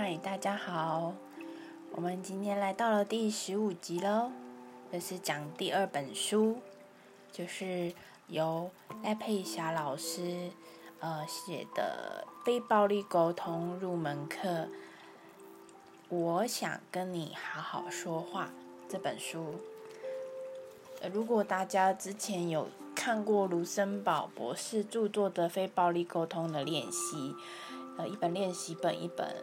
嗨，大家好，我们今天来到了第十五集喽。这是讲第二本书，就是由赖佩霞老师呃写的《非暴力沟通入门课》。我想跟你好好说话这本书。呃，如果大家之前有看过卢森堡博士著作的《非暴力沟通的练习》，呃，一本练习本，一本。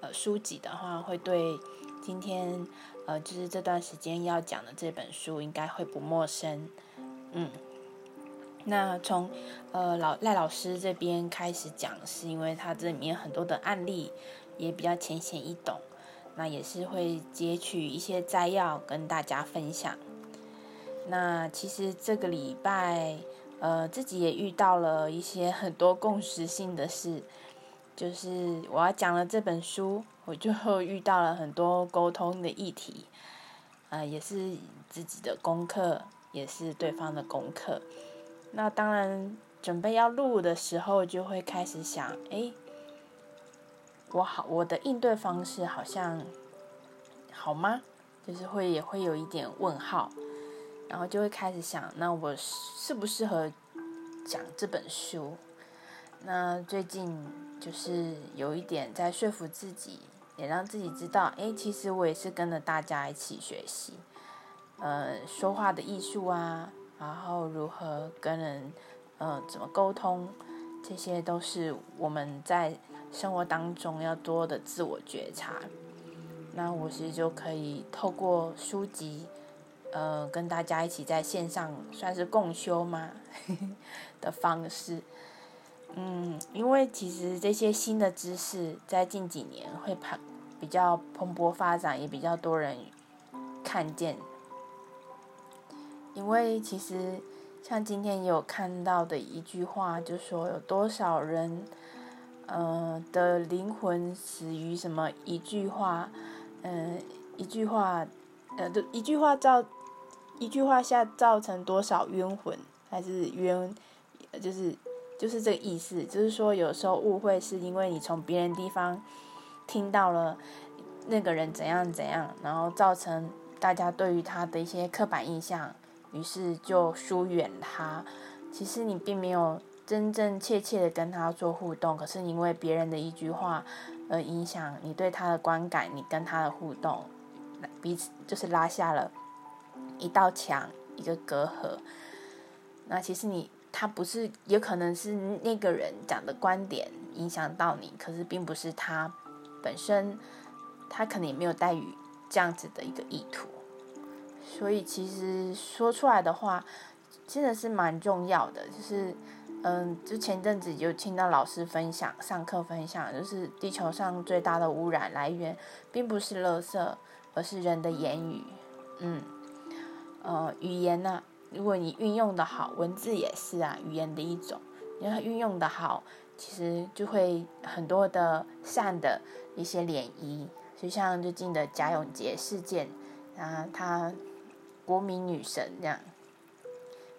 呃，书籍的话会对今天呃，就是这段时间要讲的这本书应该会不陌生，嗯。那从呃老赖老师这边开始讲，是因为他这里面很多的案例也比较浅显易懂，那也是会截取一些摘要跟大家分享。那其实这个礼拜呃自己也遇到了一些很多共识性的事。就是我要讲了这本书，我就遇到了很多沟通的议题，啊，也是自己的功课，也是对方的功课。那当然，准备要录的时候，就会开始想，哎，我好，我的应对方式好像好吗？就是会也会有一点问号，然后就会开始想，那我适不适合讲这本书？那最近就是有一点在说服自己，也让自己知道，哎，其实我也是跟着大家一起学习，呃，说话的艺术啊，然后如何跟人，呃，怎么沟通，这些都是我们在生活当中要多的自我觉察。那我其实就可以透过书籍，呃，跟大家一起在线上算是共修吗 的方式。嗯，因为其实这些新的知识在近几年会蓬比较蓬勃发展，也比较多人看见。因为其实像今天有看到的一句话，就说有多少人，呃的灵魂死于什么一句话，嗯，一句话，呃，就一句话造，一句话下造成多少冤魂，还是冤，就是。就是这个意思，就是说有时候误会是因为你从别人地方听到了那个人怎样怎样，然后造成大家对于他的一些刻板印象，于是就疏远他。其实你并没有真真切切的跟他做互动，可是因为别人的一句话而影响你对他的观感，你跟他的互动，彼此就是拉下了一道墙，一个隔阂。那其实你。他不是，也可能是那个人讲的观点影响到你，可是并不是他本身，他可能也没有带于这样子的一个意图。所以其实说出来的话，真的是蛮重要的。就是，嗯，就前阵子有听到老师分享，上课分享，就是地球上最大的污染来源，并不是垃圾，而是人的言语。嗯，呃，语言呢？如果你运用的好，文字也是啊，语言的一种。你要运用的好，其实就会很多的善的一些涟漪。就像最近的贾永杰事件，啊，他国民女神这样。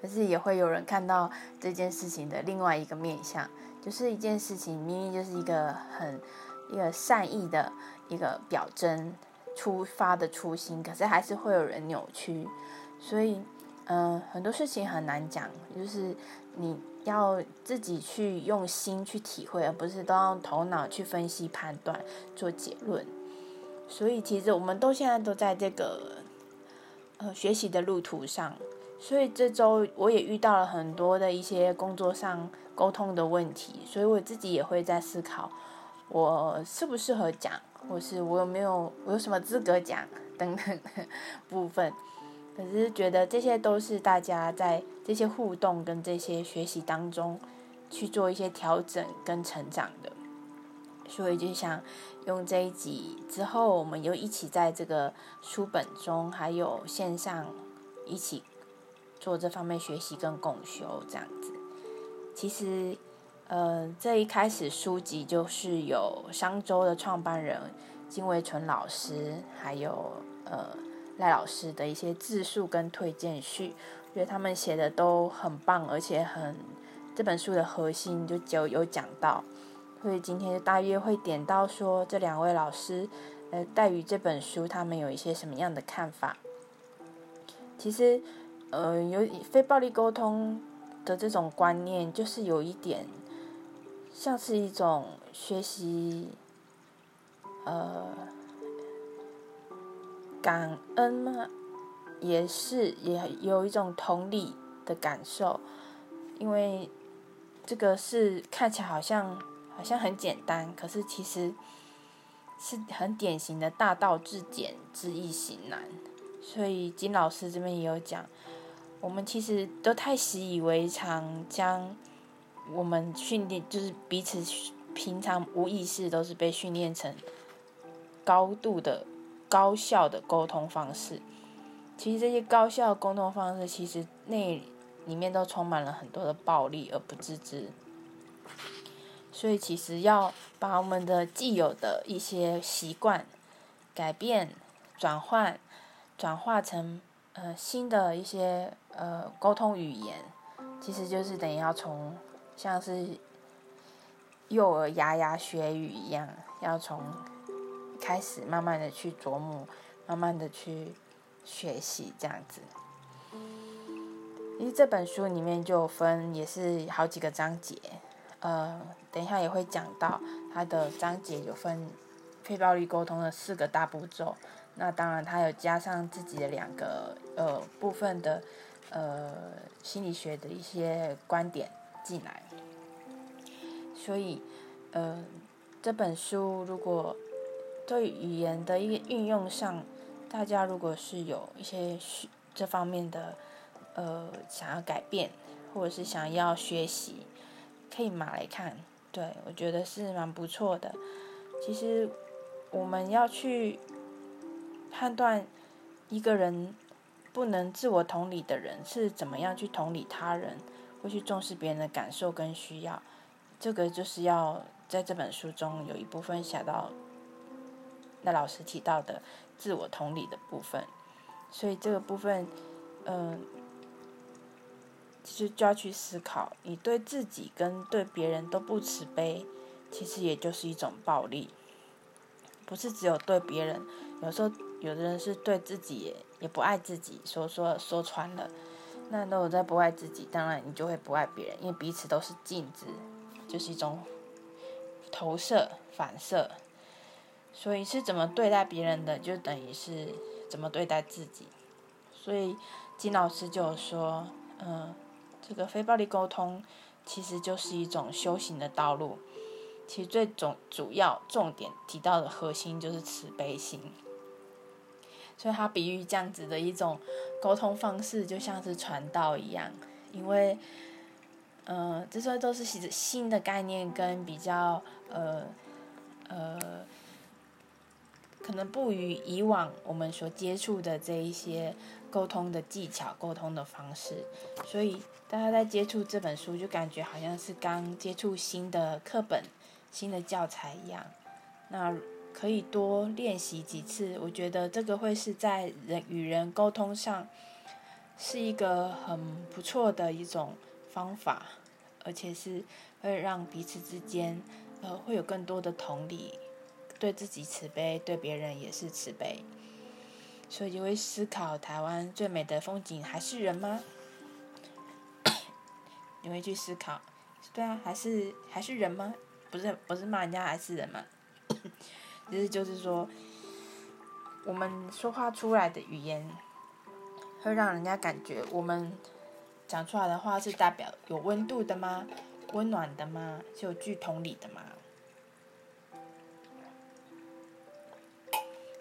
可是也会有人看到这件事情的另外一个面相，就是一件事情明明就是一个很一个善意的一个表征，出发的初心，可是还是会有人扭曲，所以。嗯，很多事情很难讲，就是你要自己去用心去体会，而不是都用头脑去分析判断做结论。所以其实我们都现在都在这个呃学习的路途上，所以这周我也遇到了很多的一些工作上沟通的问题，所以我自己也会在思考，我适不适合讲，或是我有没有我有什么资格讲 等等部分。可是觉得这些都是大家在这些互动跟这些学习当中去做一些调整跟成长的，所以就想用这一集之后，我们又一起在这个书本中还有线上一起做这方面学习跟共修这样子。其实，呃，这一开始书籍就是有商周的创办人金维纯老师，还有呃。赖老师的一些自述跟推荐序，觉得他们写的都很棒，而且很这本书的核心就就有讲到，所以今天就大约会点到说这两位老师，呃，对于这本书他们有一些什么样的看法。其实，呃，有非暴力沟通的这种观念，就是有一点像是一种学习，呃，感恩嘛，也是也有一种同理的感受，因为这个是看起来好像。好像很简单，可是其实是很典型的大道至简，知易行难。所以金老师这边也有讲，我们其实都太习以为常，将我们训练就是彼此平常无意识都是被训练成高度的高效的沟通方式。其实这些高效的沟通方式，其实那里面都充满了很多的暴力而不自知。所以，其实要把我们的既有的一些习惯改变、转换、转化成呃新的一些呃沟通语言，其实就是等于要从像是幼儿牙牙学语一样，要从开始慢慢的去琢磨，慢慢的去学习这样子。因为这本书里面就分也是好几个章节。呃，等一下也会讲到它的章节有分非暴力沟通的四个大步骤，那当然它有加上自己的两个呃部分的呃心理学的一些观点进来，所以呃这本书如果对语言的一个运用上，大家如果是有一些这方面的呃想要改变或者是想要学习。可以买来看，对我觉得是蛮不错的。其实我们要去判断一个人不能自我同理的人是怎么样去同理他人，会去重视别人的感受跟需要。这个就是要在这本书中有一部分写到那老师提到的自我同理的部分，所以这个部分，嗯。其实就要去思考，你对自己跟对别人都不慈悲，其实也就是一种暴力。不是只有对别人，有时候有的人是对自己也不爱自己，说说说穿了。那如果在不爱自己，当然你就会不爱别人，因为彼此都是镜子，就是一种投射反射。所以是怎么对待别人的，就等于是怎么对待自己。所以金老师就说，嗯。这个非暴力沟通其实就是一种修行的道路，其实最重主要重点提到的核心就是慈悲心，所以他比喻这样子的一种沟通方式，就像是传道一样，因为，呃，这些都是新的概念跟比较呃呃，可能不与以往我们所接触的这一些沟通的技巧、沟通的方式，所以。大家在接触这本书，就感觉好像是刚接触新的课本、新的教材一样。那可以多练习几次，我觉得这个会是在人与人沟通上是一个很不错的一种方法，而且是会让彼此之间呃会有更多的同理，对自己慈悲，对别人也是慈悲。所以就会思考：台湾最美的风景还是人吗？你会去思考，对啊，还是还是人吗？不是不是骂人家还是人吗？其实就是说，我们说话出来的语言，会让人家感觉我们讲出来的话是代表有温度的吗？温暖的吗？是有具同理的吗？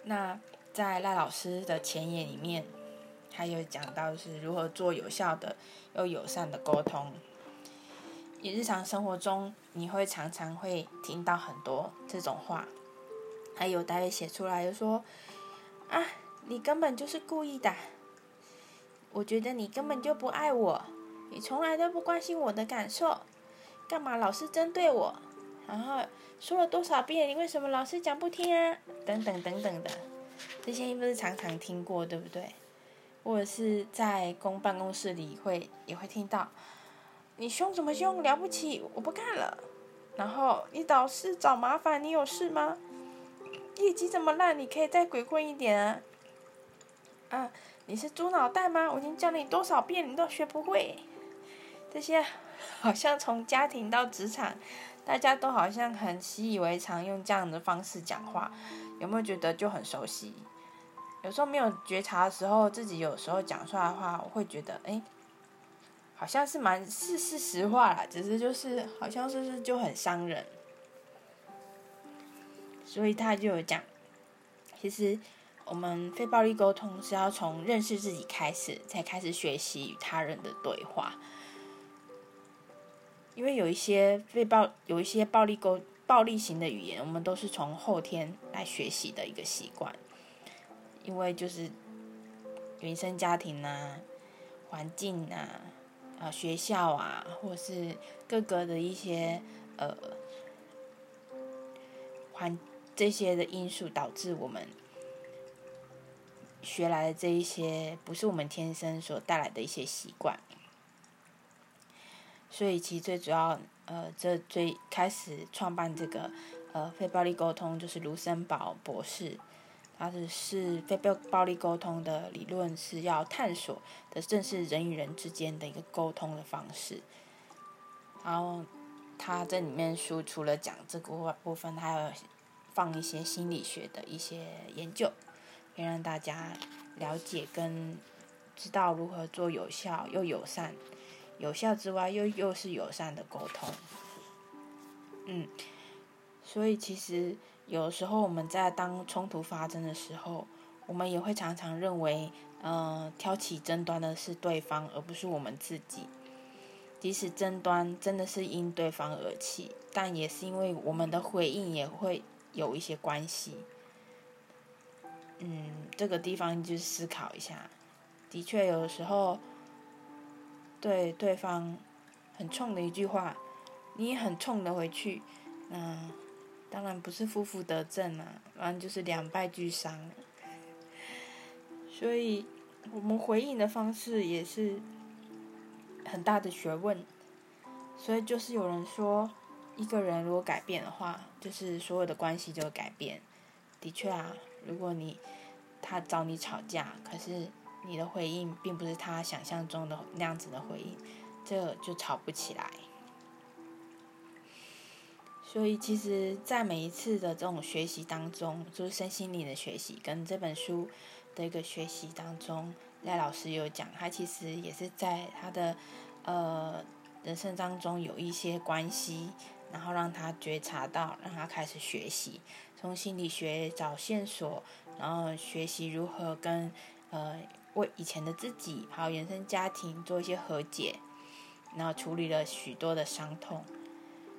那在赖老师的前言里面，还有讲到是如何做有效的又友善的沟通。你日常生活中，你会常常会听到很多这种话，还有大家写出来就说：“啊，你根本就是故意的，我觉得你根本就不爱我，你从来都不关心我的感受，干嘛老是针对我？然后说了多少遍，你为什么老是讲不听啊？等等等等的，这些不是常常听过，对不对？或者是在公办公室里会也会听到。”你凶什么凶？了不起！我不干了。然后你导师找麻烦，你有事吗？业绩这么烂，你可以再鬼混一点啊！啊，你是猪脑袋吗？我已经教你多少遍，你都学不会。这些好像从家庭到职场，大家都好像很习以为常，用这样的方式讲话，有没有觉得就很熟悉？有时候没有觉察的时候，自己有时候讲出来的话，我会觉得，哎。好像是蛮是是实话啦，只是就是好像是是就很伤人，所以他就有讲，其实我们非暴力沟通是要从认识自己开始，才开始学习与他人的对话，因为有一些被暴有一些暴力沟暴力型的语言，我们都是从后天来学习的一个习惯，因为就是原生家庭啊，环境啊。啊，学校啊，或是各个的一些呃环这些的因素，导致我们学来的这一些，不是我们天生所带来的一些习惯。所以，其实最主要，呃，这最开始创办这个呃非暴力沟通，就是卢森堡博士。他是是非暴暴力沟通的理论是要探索的，正是人与人之间的一个沟通的方式。然后他这里面书除了讲这个部分，还有放一些心理学的一些研究，可以让大家了解跟知道如何做有效又友善、有效之外又又是友善的沟通。嗯，所以其实。有时候我们在当冲突发生的时候，我们也会常常认为，嗯，挑起争端的是对方，而不是我们自己。即使争端真的是因对方而起，但也是因为我们的回应也会有一些关系。嗯，这个地方就思考一下。的确，有时候对对方很冲的一句话，你也很冲的回去，嗯。当然不是负负得正啊，反正就是两败俱伤。所以，我们回应的方式也是很大的学问。所以，就是有人说，一个人如果改变的话，就是所有的关系就会改变。的确啊，如果你他找你吵架，可是你的回应并不是他想象中的那样子的回应，这就吵不起来。所以，其实，在每一次的这种学习当中，就是身心灵的学习跟这本书的一个学习当中，赖老师有讲，他其实也是在他的呃人生当中有一些关系，然后让他觉察到，让他开始学习，从心理学找线索，然后学习如何跟呃为以前的自己还有原生家庭做一些和解，然后处理了许多的伤痛。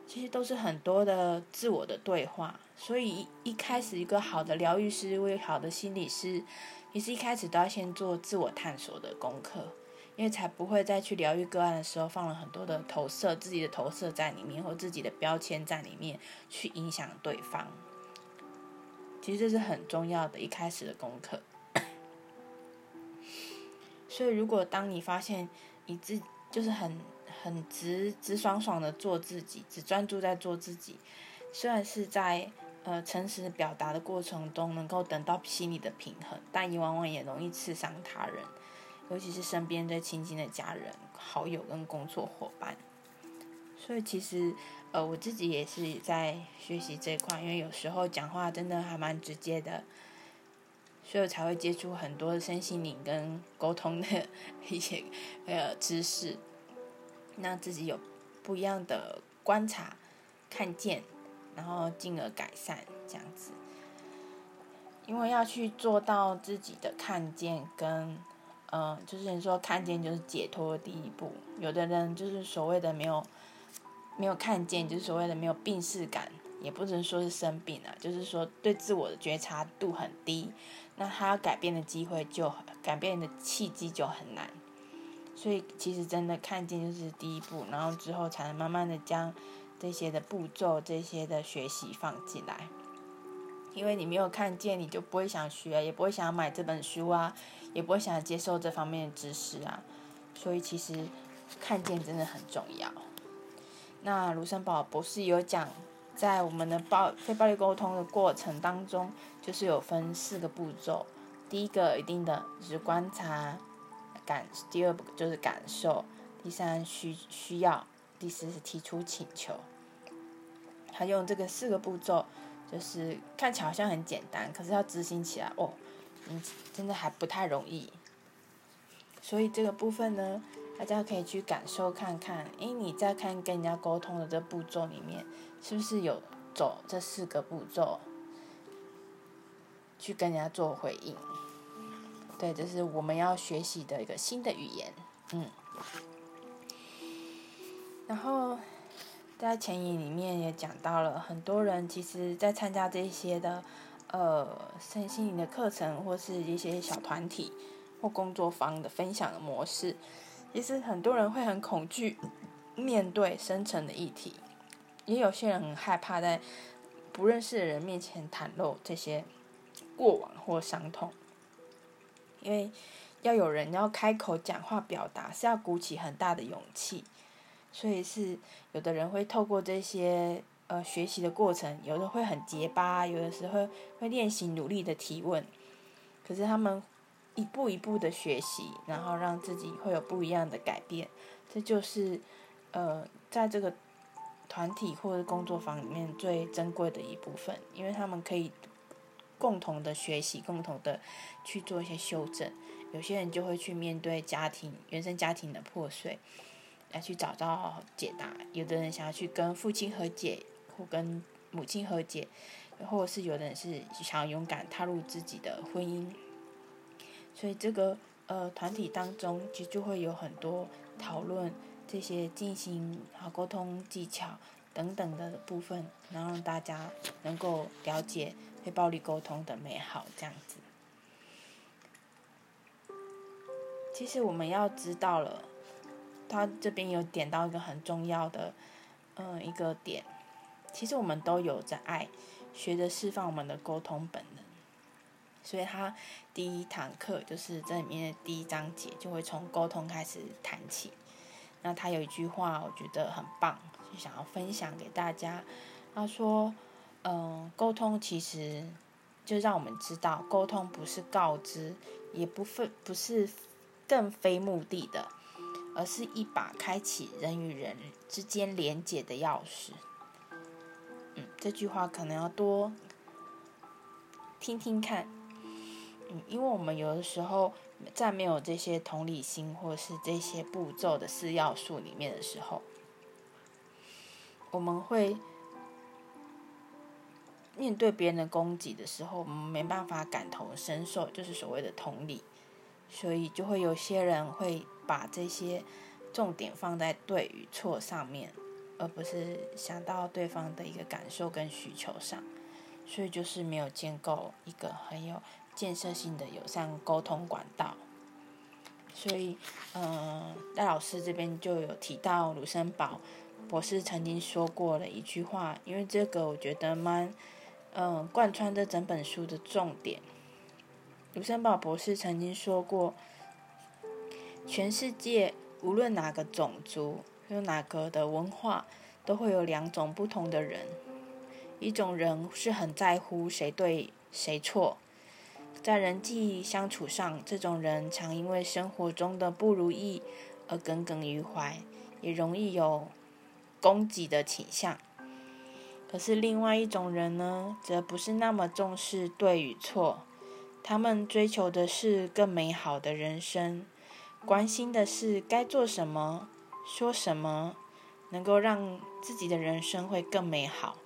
其实都是很多的自我的对话，所以一一开始一个好的疗愈师，为好的心理师，也是一开始都要先做自我探索的功课，因为才不会再去疗愈个案的时候放了很多的投射，自己的投射在里面，或自己的标签在里面去影响对方。其实这是很重要的一开始的功课。所以如果当你发现你自就是很。很直直爽爽的做自己，只专注在做自己。虽然是在呃诚实表达的过程中，能够等到心理的平衡，但你往往也容易刺伤他人，尤其是身边最亲近的家人、好友跟工作伙伴。所以其实呃我自己也是在学习这块，因为有时候讲话真的还蛮直接的，所以才会接触很多身心灵跟沟通的 一些呃知识。让自己有不一样的观察、看见，然后进而改善这样子。因为要去做到自己的看见跟，嗯，就是你说看见就是解脱的第一步。有的人就是所谓的没有没有看见，就是所谓的没有病视感，也不能说是生病啊，就是说对自我的觉察度很低，那他要改变的机会就改变的契机就很难。所以其实真的看见就是第一步，然后之后才能慢慢的将这些的步骤、这些的学习放进来。因为你没有看见，你就不会想学，也不会想买这本书啊，也不会想接受这方面的知识啊。所以其实看见真的很重要。那卢森堡博士有讲，在我们的暴非暴力沟通的过程当中，就是有分四个步骤。第一个一定的就是观察感，第二步就是感受，第三需需要，第四是提出请求。他用这个四个步骤，就是看起来好像很简单，可是要执行起来哦，嗯，真的还不太容易。所以这个部分呢，大家可以去感受看看，诶，你在看跟人家沟通的这步骤里面，是不是有走这四个步骤，去跟人家做回应？对，这是我们要学习的一个新的语言，嗯。然后在前言里面也讲到了，很多人其实在参加这些的呃身心灵的课程，或是一些小团体或工作坊的分享的模式，其实很多人会很恐惧面对深层的议题，也有些人很害怕在不认识的人面前袒露这些过往或伤痛。因为要有人要开口讲话表达，是要鼓起很大的勇气，所以是有的人会透过这些呃学习的过程，有的会很结巴，有的时候会练习努力的提问，可是他们一步一步的学习，然后让自己会有不一样的改变，这就是呃在这个团体或者工作坊里面最珍贵的一部分，因为他们可以。共同的学习，共同的去做一些修正。有些人就会去面对家庭原生家庭的破碎，来去找到解答。有的人想要去跟父亲和解，或跟母亲和解，或者是有的人是想要勇敢踏入自己的婚姻。所以这个呃团体当中，其实就会有很多讨论这些进行好沟通技巧等等的部分，然后让大家能够了解。非暴力沟通的美好，这样子。其实我们要知道了，他这边有点到一个很重要的，嗯，一个点。其实我们都有着爱，学着释放我们的沟通本能。所以他第一堂课就是这里面的第一章节，就会从沟通开始谈起。那他有一句话，我觉得很棒，就想要分享给大家。他说。嗯，沟通其实就让我们知道，沟通不是告知，也不非不是更非目的的，而是一把开启人与人之间连结的钥匙。嗯，这句话可能要多听听看。因为我们有的时候在没有这些同理心或是这些步骤的四要素里面的时候，我们会。面对别人的攻击的时候，我们没办法感同身受，就是所谓的同理，所以就会有些人会把这些重点放在对与错上面，而不是想到对方的一个感受跟需求上，所以就是没有建构一个很有建设性的友善沟通管道。所以，嗯，戴老师这边就有提到卢森堡博士曾经说过的一句话，因为这个我觉得蛮。嗯，贯穿这整本书的重点。卢森堡博士曾经说过，全世界无论哪个种族，有哪个的文化，都会有两种不同的人。一种人是很在乎谁对谁错，在人际相处上，这种人常因为生活中的不如意而耿耿于怀，也容易有攻击的倾向。可是另外一种人呢，则不是那么重视对与错，他们追求的是更美好的人生，关心的是该做什么、说什么，能够让自己的人生会更美好。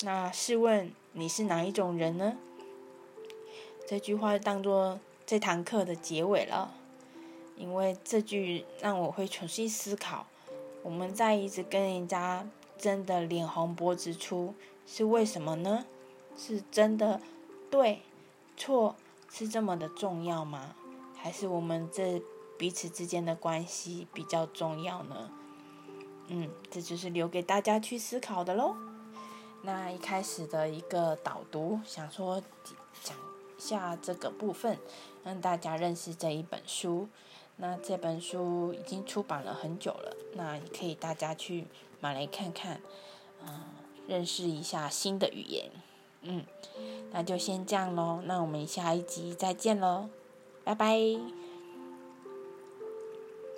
那试问你是哪一种人呢？这句话当做这堂课的结尾了，因为这句让我会重新思考，我们在一直跟人家。真的脸红脖子粗是为什么呢？是真的对错是这么的重要吗？还是我们这彼此之间的关系比较重要呢？嗯，这就是留给大家去思考的喽。那一开始的一个导读，想说讲下这个部分让大家认识这一本书。那这本书已经出版了很久了那也可以大家去买来看看嗯认识一下新的语言。嗯那就先这样喽那我们下一集再见喽拜拜。